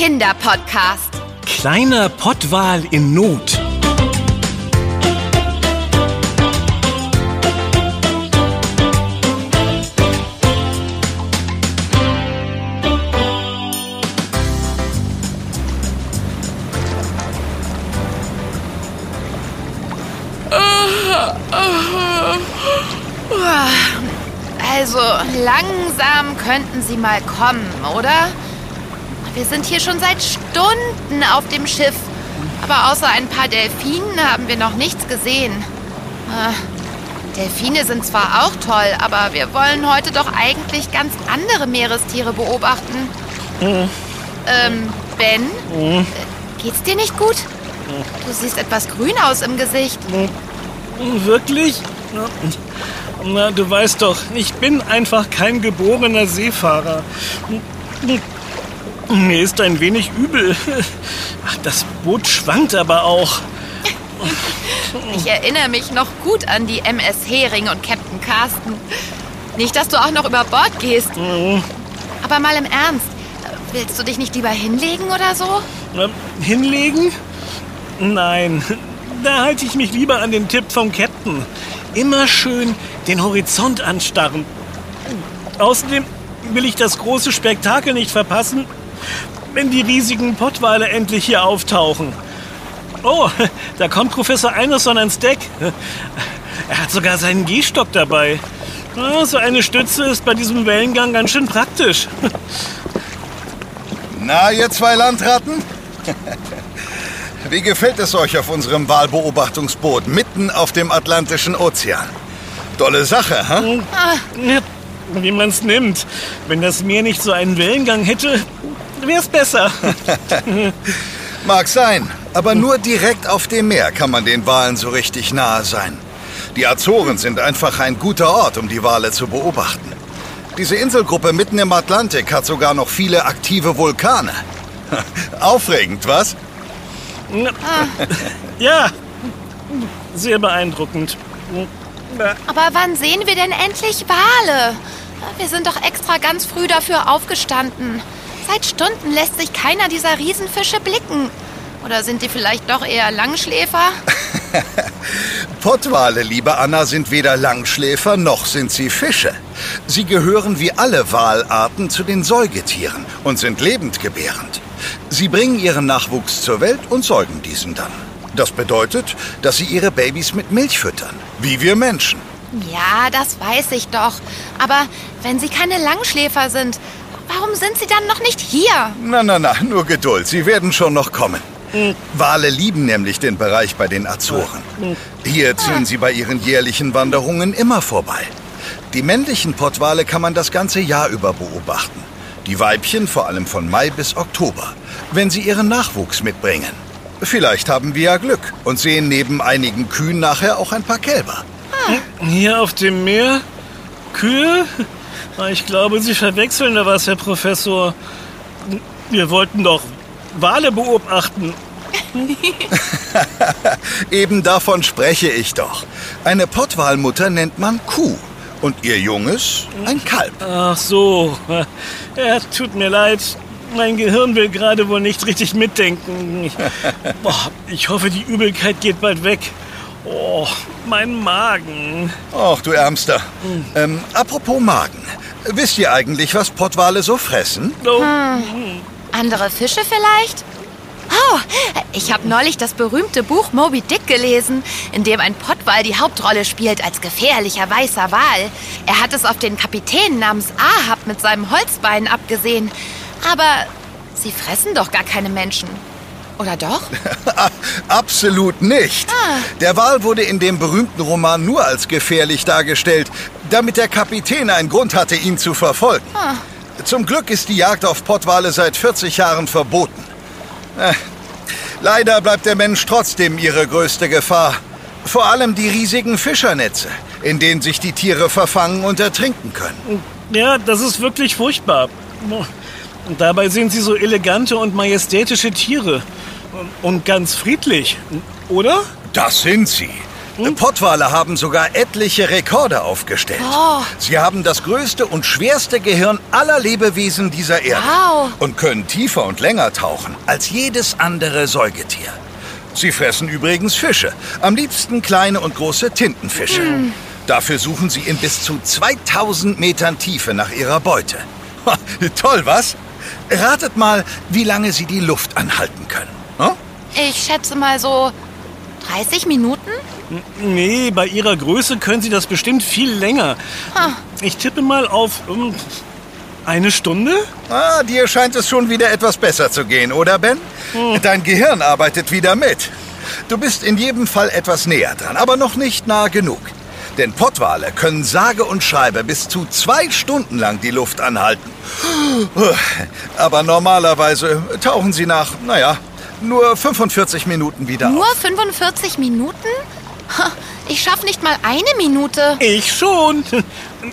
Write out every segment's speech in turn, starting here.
Kinderpodcast. Kleiner Pottwal in Not. Also langsam könnten Sie mal kommen, oder? Wir sind hier schon seit Stunden auf dem Schiff. Aber außer ein paar Delfinen haben wir noch nichts gesehen. Äh, Delfine sind zwar auch toll, aber wir wollen heute doch eigentlich ganz andere Meerestiere beobachten. Ähm, Ben? Äh, Geht's dir nicht gut? Du siehst etwas grün aus im Gesicht. Wirklich? Na, du weißt doch, ich bin einfach kein geborener Seefahrer. Mir ist ein wenig übel. Ach, das Boot schwankt aber auch. Ich erinnere mich noch gut an die MS Hering und Captain Carsten. Nicht, dass du auch noch über Bord gehst. Aber mal im Ernst. Willst du dich nicht lieber hinlegen oder so? Ähm, Hinlegen? Nein, da halte ich mich lieber an den Tipp vom Captain. Immer schön den Horizont anstarren. Außerdem will ich das große Spektakel nicht verpassen, wenn die riesigen Pottwale endlich hier auftauchen. Oh, da kommt Professor Einerson ans Deck. Er hat sogar seinen Gehstock dabei. So eine Stütze ist bei diesem Wellengang ganz schön praktisch. Na, ihr zwei Landratten? Wie gefällt es euch auf unserem Wahlbeobachtungsboot mitten auf dem Atlantischen Ozean? Dolle Sache, hä? Ja, Wie man's nimmt. Wenn das Meer nicht so einen Wellengang hätte, wär's besser. Mag sein, aber nur direkt auf dem Meer kann man den Walen so richtig nahe sein. Die Azoren sind einfach ein guter Ort, um die Wale zu beobachten. Diese Inselgruppe mitten im Atlantik hat sogar noch viele aktive Vulkane. Aufregend, was? Ja, sehr beeindruckend. Aber wann sehen wir denn endlich Wale? Wir sind doch extra ganz früh dafür aufgestanden. Seit Stunden lässt sich keiner dieser Riesenfische blicken. Oder sind die vielleicht doch eher Langschläfer? Pottwale, liebe Anna, sind weder Langschläfer noch sind sie Fische. Sie gehören wie alle Walarten zu den Säugetieren und sind lebendgebärend. Sie bringen ihren Nachwuchs zur Welt und säugen diesen dann. Das bedeutet, dass sie ihre Babys mit Milch füttern, wie wir Menschen. Ja, das weiß ich doch. Aber wenn sie keine Langschläfer sind, warum sind sie dann noch nicht hier? Na, na, na, nur Geduld, sie werden schon noch kommen. Wale lieben nämlich den Bereich bei den Azoren. Hier ziehen sie bei ihren jährlichen Wanderungen immer vorbei. Die männlichen Pottwale kann man das ganze Jahr über beobachten. Die Weibchen vor allem von Mai bis Oktober, wenn sie ihren Nachwuchs mitbringen. Vielleicht haben wir ja Glück und sehen neben einigen Kühen nachher auch ein paar Kälber. Hier auf dem Meer? Kühe? Ich glaube, Sie verwechseln da was, Herr Professor. Wir wollten doch Wale beobachten. Eben davon spreche ich doch. Eine Pottwalmutter nennt man Kuh und ihr Junges ein Kalb. Ach so. Ja, tut mir leid. Mein Gehirn will gerade wohl nicht richtig mitdenken. Ich, boah, ich hoffe, die Übelkeit geht bald weg. Oh, mein Magen. Ach, du Ärmster. Ähm, apropos Magen. Wisst ihr eigentlich, was Pottwale so fressen? Oh, Andere Fische vielleicht? Oh, ich habe neulich das berühmte Buch Moby Dick gelesen, in dem ein Pottwal die Hauptrolle spielt als gefährlicher weißer Wal. Er hat es auf den Kapitän namens Ahab mit seinem Holzbein abgesehen. Aber sie fressen doch gar keine Menschen. Oder doch? Absolut nicht. Der Wal wurde in dem berühmten Roman nur als gefährlich dargestellt, damit der Kapitän einen Grund hatte, ihn zu verfolgen. Zum Glück ist die Jagd auf Pottwale seit 40 Jahren verboten. Äh, leider bleibt der Mensch trotzdem ihre größte Gefahr. Vor allem die riesigen Fischernetze, in denen sich die Tiere verfangen und ertrinken können. ja, das ist wirklich furchtbar. Und dabei sind sie so elegante und majestätische Tiere. Und ganz friedlich, oder? Das sind sie. Pottwale haben sogar etliche Rekorde aufgestellt. Oh. Sie haben das größte und schwerste Gehirn aller Lebewesen dieser Erde. Wow. Und können tiefer und länger tauchen als jedes andere Säugetier. Sie fressen übrigens Fische. Am liebsten kleine und große Tintenfische. Dafür suchen sie in bis zu 2000 Metern Tiefe nach ihrer Beute. Ha, Toll, was? Ratet mal, wie lange sie die Luft anhalten können. Hm? Ich schätze mal so 30 Minuten? Nee, bei ihrer Größe können sie das bestimmt viel länger. Ah. Ich tippe mal auf ähm, eine Stunde? Ah, dir scheint es schon wieder etwas besser zu gehen, oder Ben? Dein Gehirn arbeitet wieder mit. Du bist in jedem Fall etwas näher dran, aber noch nicht nah genug. Denn Pottwale können sage und schreibe bis zu zwei Stunden lang die Luft anhalten. Aber normalerweise tauchen sie nach, naja, nur 45 Minuten wieder Nur auf. 45 Minuten? Ich schaffe nicht mal eine Minute. Ich schon.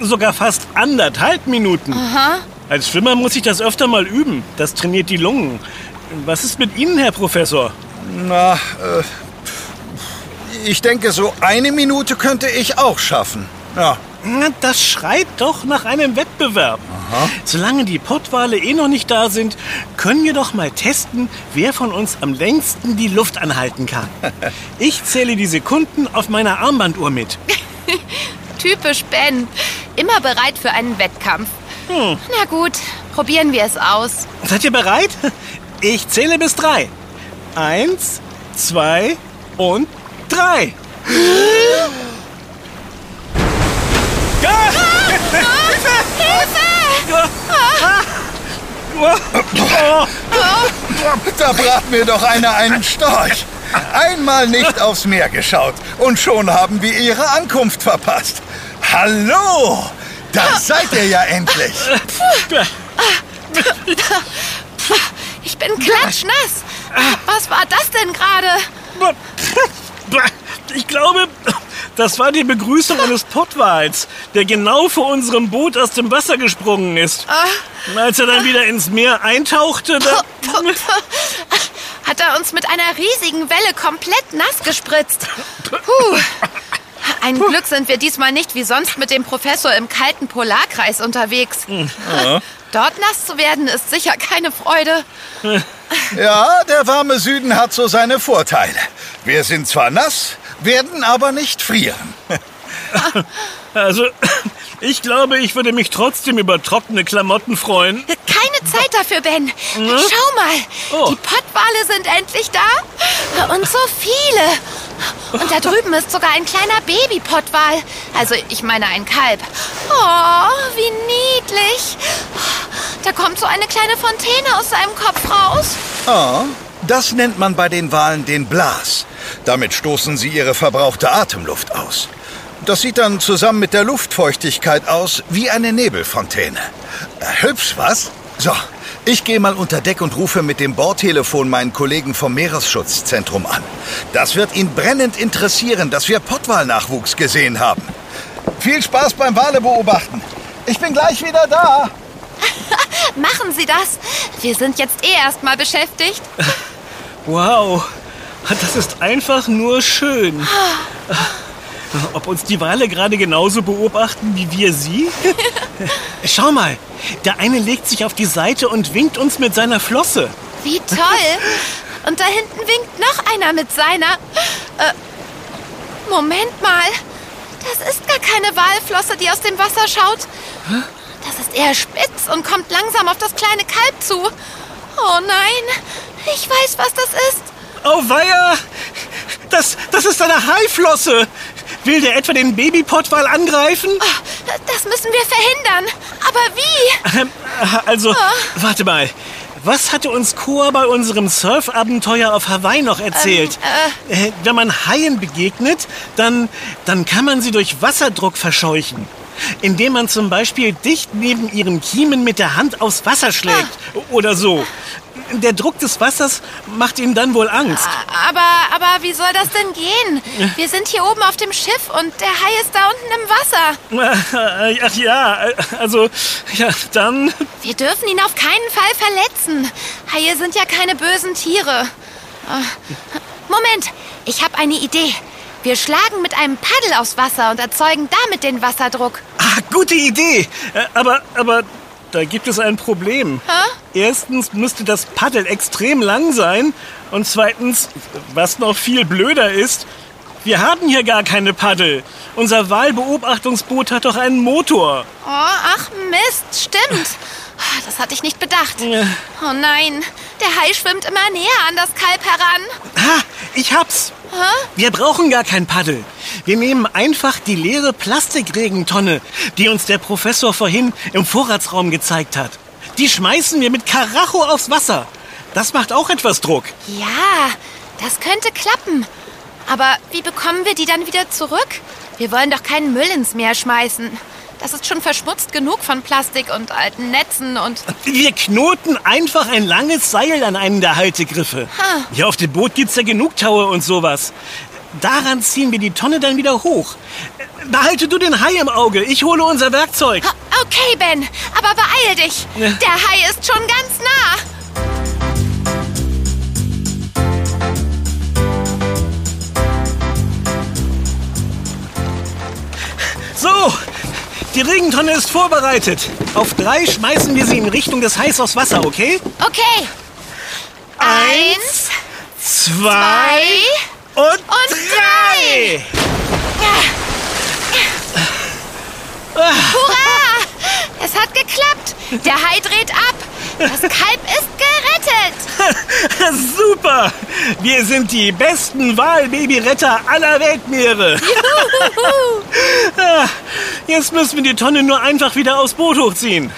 Sogar fast anderthalb Minuten. Aha. Als Schwimmer muss ich das öfter mal üben. Das trainiert die Lungen. Was ist mit Ihnen, Herr Professor? Na, äh, ich denke, so eine Minute könnte ich auch schaffen. Ja. Das schreit doch nach einem Wettbewerb. Solange die Pottwale eh noch nicht da sind, können wir doch mal testen, wer von uns am längsten die Luft anhalten kann. Ich zähle die Sekunden auf meiner Armbanduhr mit. Typisch Ben. Immer bereit für einen Wettkampf. Hm. Na gut, probieren wir es aus. Seid ihr bereit? Ich zähle bis drei. Eins, zwei und drei. Da brach mir doch einer einen Storch. Einmal nicht aufs Meer geschaut und schon haben wir ihre Ankunft verpasst. Hallo! Da seid ihr ja endlich. Ich bin klatschnass. Was war das denn gerade? Ich glaube, das war die Begrüßung eines Pottwals, der genau vor unserem Boot aus dem Wasser gesprungen ist. Als er dann wieder ins Meer eintauchte, da... Hat er uns mit einer riesigen Welle komplett nass gespritzt. Puh. Ein Glück sind wir diesmal nicht wie sonst mit dem Professor im kalten Polarkreis unterwegs. Dort nass zu werden ist sicher keine Freude. Ja, der warme Süden hat so seine Vorteile. Wir sind zwar nass, werden aber nicht frieren. Also, ich glaube, ich würde mich trotzdem über trockene Klamotten freuen. Keine Zeit dafür, Ben. Schau mal, Oh. die Pottwale sind endlich da. Und so viele. Und da drüben ist sogar ein kleiner Baby-Pottwal. Also, ich meine ein Kalb. Oh, wie niedlich. Da kommt so eine kleine Fontäne aus seinem Kopf raus. Ah, das nennt man bei den Walen den Blas. Damit stoßen sie ihre verbrauchte Atemluft aus. Das sieht dann zusammen mit der Luftfeuchtigkeit aus wie eine Nebelfontäne. Äh, hübsch, was? So, ich gehe mal unter Deck und rufe mit dem Bordtelefon meinen Kollegen vom Meeresschutzzentrum an. Das wird ihn brennend interessieren, dass wir Pottwalnachwuchs gesehen haben. Viel Spaß beim Wale beobachten. Ich bin gleich wieder da. Machen Sie das. Wir sind jetzt eh erstmal beschäftigt. Wow, das ist einfach nur schön. Ob uns die Wale gerade genauso beobachten wie wir sie? Schau mal, der eine legt sich auf die Seite und winkt uns mit seiner Flosse. Wie toll. Und da hinten winkt noch einer mit seiner... Äh, Moment mal. Das ist gar keine Walflosse, die aus dem Wasser schaut. Das ist eher spitz und kommt langsam auf das kleine Kalb zu. Oh nein, ich weiß, was das ist. Oh weia! Das, das ist eine Haiflosse! Will der etwa den Babypottwal angreifen? Oh, das müssen wir verhindern. Aber wie? Ähm, also, warte mal. Was hatte uns Koa bei unserem Surfabenteuer auf Hawaii noch erzählt? äh, wenn man Haien begegnet, dann, dann kann man sie durch Wasserdruck verscheuchen. Indem man zum Beispiel dicht neben ihren Kiemen mit der Hand aufs Wasser schlägt. Oder so. Der Druck des Wassers macht ihnen dann wohl Angst. Aber, aber wie soll das denn gehen? Wir sind hier oben auf dem Schiff und der Hai ist da unten im Wasser. Ach ja, also, ja, dann. Wir dürfen ihn auf keinen Fall verletzen. Haie sind ja keine bösen Tiere. Ah, Moment, ich habe eine Idee. Wir schlagen mit einem Paddel aufs Wasser und erzeugen damit den Wasserdruck. Ah, gute Idee. Äh, aber, aber da gibt es ein Problem. Hä? Erstens müsste das Paddel extrem lang sein. Und zweitens, was noch viel blöder ist, wir haben hier gar keine Paddel. Unser Wahlbeobachtungsboot hat doch einen Motor. Oh, ach Mist, stimmt. Das hatte ich nicht bedacht. Oh nein, der Hai schwimmt immer näher an das Kalb heran. Ah, ich hab's. Hä? Wir brauchen gar kein Paddel. Wir nehmen einfach die leere Plastikregentonne, die uns der Professor vorhin im Vorratsraum gezeigt hat. Die schmeißen wir mit Karacho aufs Wasser. Das macht auch etwas Druck. Ja, das könnte klappen. Aber wie bekommen wir die dann wieder zurück? Wir wollen doch keinen Müll ins Meer schmeißen. Das ist schon verschmutzt genug von Plastik und alten Netzen und... Wir knoten einfach ein langes Seil an einen der Haltegriffe. Ha. Ja, auf dem Boot gibt's ja genug Taue und sowas. Daran ziehen wir die Tonne dann wieder hoch. Behalte du den Hai im Auge. Ich hole unser Werkzeug. Ha, Okay, Ben, aber beeil dich. Ja. Der Hai ist schon ganz nah. Die Regentonne ist vorbereitet. Auf drei schmeißen wir sie in Richtung des Hais aufs Wasser, okay? Okay. Eins, zwei und, und drei. Hurra! Es hat geklappt. Der Hai dreht ab. Das Kalb ist gerettet. Super! Wir sind die besten Walbabyretter aller Weltmeere. Ah, Jetzt müssen wir die Tonne nur einfach wieder aufs Boot hochziehen.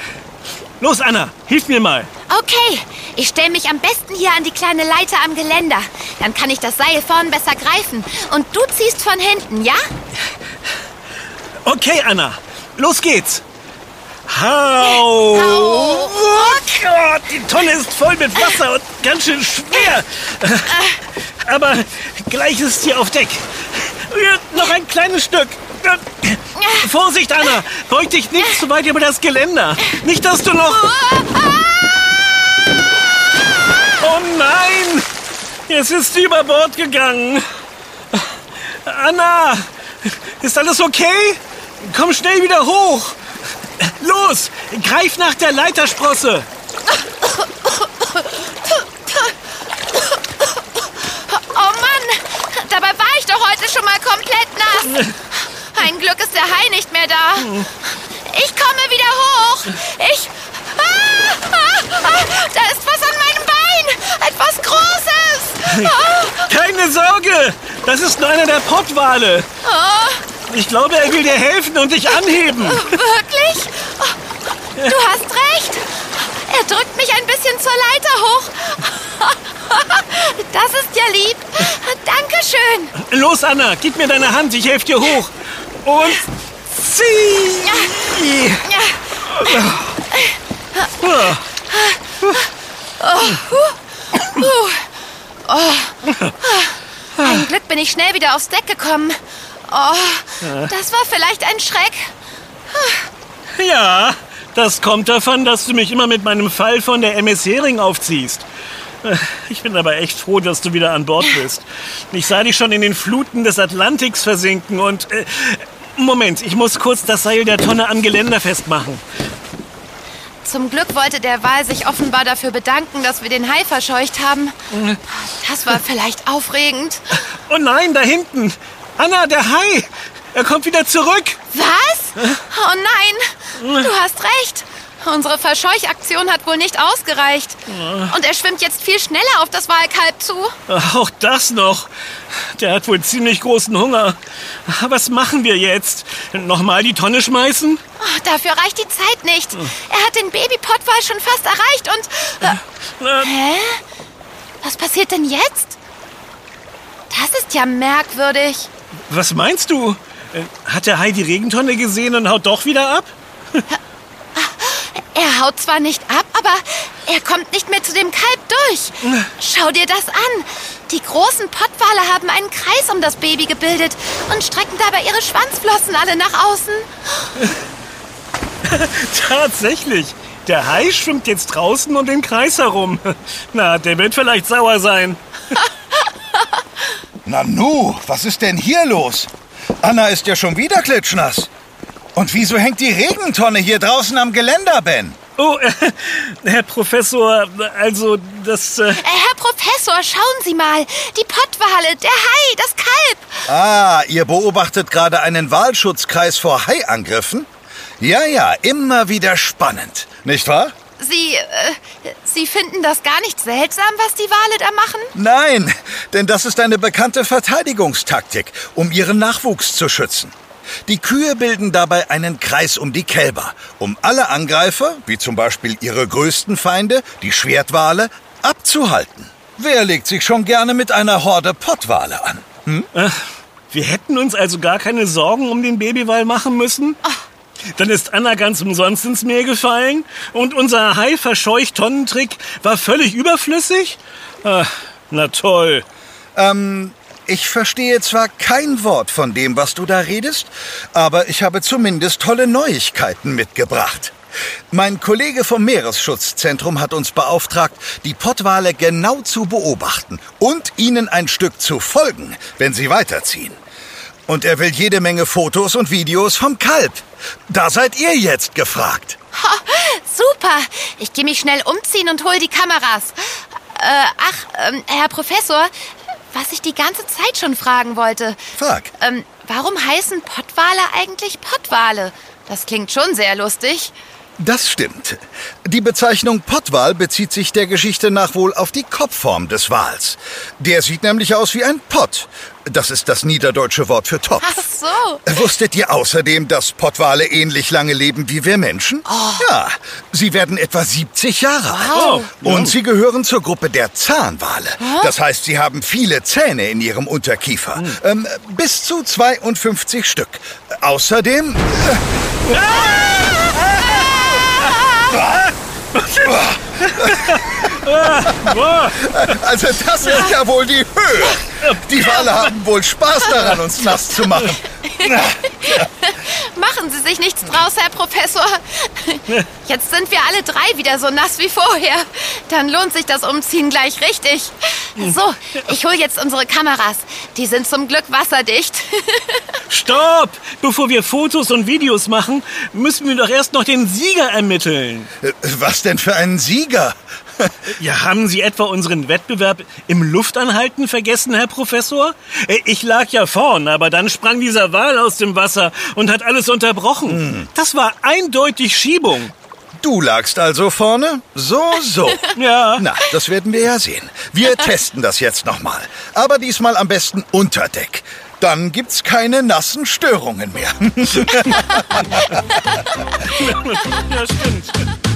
Los, Anna, hilf mir mal. Okay, ich stelle mich am besten hier an die kleine Leiter am Geländer. Dann kann ich das Seil vorn besser greifen. Und du ziehst von hinten, ja? Okay, Anna, los geht's. Hau! Hau. Gott, die Tonne ist voll mit Wasser und ganz schön schwer. Aber gleich ist sie auf Deck. Noch ein kleines Stück. Vorsicht, Anna! Beug dich nicht zu weit über das Geländer. Nicht, dass du noch... Oh nein! Jetzt ist über Bord gegangen. Anna! Ist alles okay? Komm schnell wieder hoch! Los! Greif nach der Leitersprosse! Oh Mann, dabei war ich doch heute schon mal komplett nass. Ein Glück ist der Hai nicht mehr da. Ich komme wieder hoch. Ich... Ah, ah, ah, da ist was an meinem Bein. Etwas Großes. Keine Sorge! Das ist nur einer der Pottwale. ah, Ich glaube, er will dir helfen und dich anheben. wirklich? Oh, du hast recht. Er drückt mich ein bisschen zur Leiter hoch. Das ist ja lieb. Dankeschön. Los, Anna, gib mir deine Hand, ich helfe dir hoch. Und zieh! Ein Glück bin ich schnell wieder aufs Deck gekommen. Oh, das war vielleicht ein Schreck. Ja, das kommt davon, dass du mich immer mit meinem Fall von der MS Hering aufziehst. Ich bin aber echt froh, dass du wieder an Bord bist. Ich sah dich schon in den Fluten des Atlantiks versinken und... Äh, Moment, ich muss kurz das Seil der Tonne am Geländer festmachen. Zum Glück wollte der Wal sich offenbar dafür bedanken, dass wir den Hai verscheucht haben. Das war vielleicht aufregend. Oh nein, da hinten! Anna, der Hai! Er kommt wieder zurück! Was? Oh nein, du hast recht. Unsere Verscheuchaktion hat wohl nicht ausgereicht. Und er schwimmt jetzt viel schneller auf das Walkalb zu. Auch das noch. Der hat wohl ziemlich großen Hunger. Was machen wir jetzt? Nochmal die Tonne schmeißen? Oh, dafür reicht die Zeit nicht. Er hat den Babypottwal schon fast erreicht und... Äh, Äh, hä? Was passiert denn jetzt? Das ist ja merkwürdig. was meinst du? Äh, Hat der Hai die Regentonne gesehen und haut doch wieder ab? Er haut zwar nicht ab, aber er kommt nicht mehr zu dem Kalb durch. Schau dir das an. Die großen Pottwale haben einen Kreis um das Baby gebildet und strecken dabei ihre Schwanzflossen alle nach außen. Tatsächlich. Der Hai schwimmt jetzt draußen und im Kreis herum. Na, der wird vielleicht sauer sein. Nanu, was ist denn hier los? Anna ist ja schon wieder klitschnass. Und wieso hängt die Regentonne hier draußen am Geländer, Ben? Oh, äh, Herr Professor, also das... Äh Äh, Herr Professor, schauen Sie mal. Die Pottwale, der Hai, das Kalb. Ah, ihr beobachtet gerade einen Walschutzkreis vor Haiangriffen? Ja, ja, immer wieder spannend, nicht wahr? Sie, äh, Sie finden das gar nicht seltsam, was die Wale da machen? Nein, denn das ist eine bekannte Verteidigungstaktik, um ihren Nachwuchs zu schützen. Die Kühe bilden dabei einen Kreis um die Kälber, um alle Angreifer, wie zum Beispiel ihre größten Feinde, die Schwertwale, abzuhalten. Wer legt sich schon gerne mit einer Horde Pottwale an? Hm? Äh, wir hätten uns also gar keine Sorgen um den Babywal machen müssen? Dann ist Anna ganz umsonst ins Meer gefallen und unser Hai-Verscheucht-Tonnentrick war völlig überflüssig? Ach, na toll. Ähm, ich verstehe zwar kein Wort von dem, was du da redest, aber ich habe zumindest tolle Neuigkeiten mitgebracht. Mein Kollege vom Meeresschutzzentrum hat uns beauftragt, die Pottwale genau zu beobachten und ihnen ein Stück zu folgen, wenn sie weiterziehen. Und er will jede Menge Fotos und Videos vom Kalb. Da seid ihr jetzt gefragt. Ha, super. Ich gehe mich schnell umziehen und hol die Kameras. Äh, ach, ähm, Herr Professor, was ich die ganze Zeit schon fragen wollte. Frag. Ähm, warum heißen Pottwale eigentlich Pottwale? Das klingt schon sehr lustig. Das stimmt. Die Bezeichnung Pottwal bezieht sich der Geschichte nach wohl auf die Kopfform des Wals. Der sieht nämlich aus wie ein Pott. Das ist das niederdeutsche Wort für Topf. Ach so. Wusstet ihr außerdem, dass Pottwale ähnlich lange leben wie wir Menschen? Ja, sie werden etwa 70 Jahre alt. Wow. Und sie gehören zur Gruppe der Zahnwale. Das heißt, sie haben viele Zähne in ihrem Unterkiefer. Ähm, bis zu 52 Stück. Außerdem... Also das ist ja wohl die Höhe. Die Wale haben wohl Spaß daran, uns nass zu machen. Machen Sie sich nichts draus, Herr Professor. Jetzt sind wir alle drei wieder so nass wie vorher. Dann lohnt sich das Umziehen gleich richtig. So, ich hole jetzt unsere Kameras. Die sind zum Glück wasserdicht. Stopp! Bevor wir Fotos und Videos machen, müssen wir doch erst noch den Sieger ermitteln. Äh, Was denn für ein Sieger? Ja, haben Sie etwa unseren Wettbewerb im Luftanhalten vergessen, Herr Professor? Äh, Ich lag ja vorn, aber dann sprang dieser Wal aus dem Wasser und hat alles unterbrochen. Das war eindeutig Schiebung. Du lagst also vorne? So, so. Ja. Na, das werden wir ja sehen. Wir testen das jetzt nochmal. Aber diesmal am besten unter Deck. Dann gibt's keine nassen Störungen mehr. Ja, stimmt.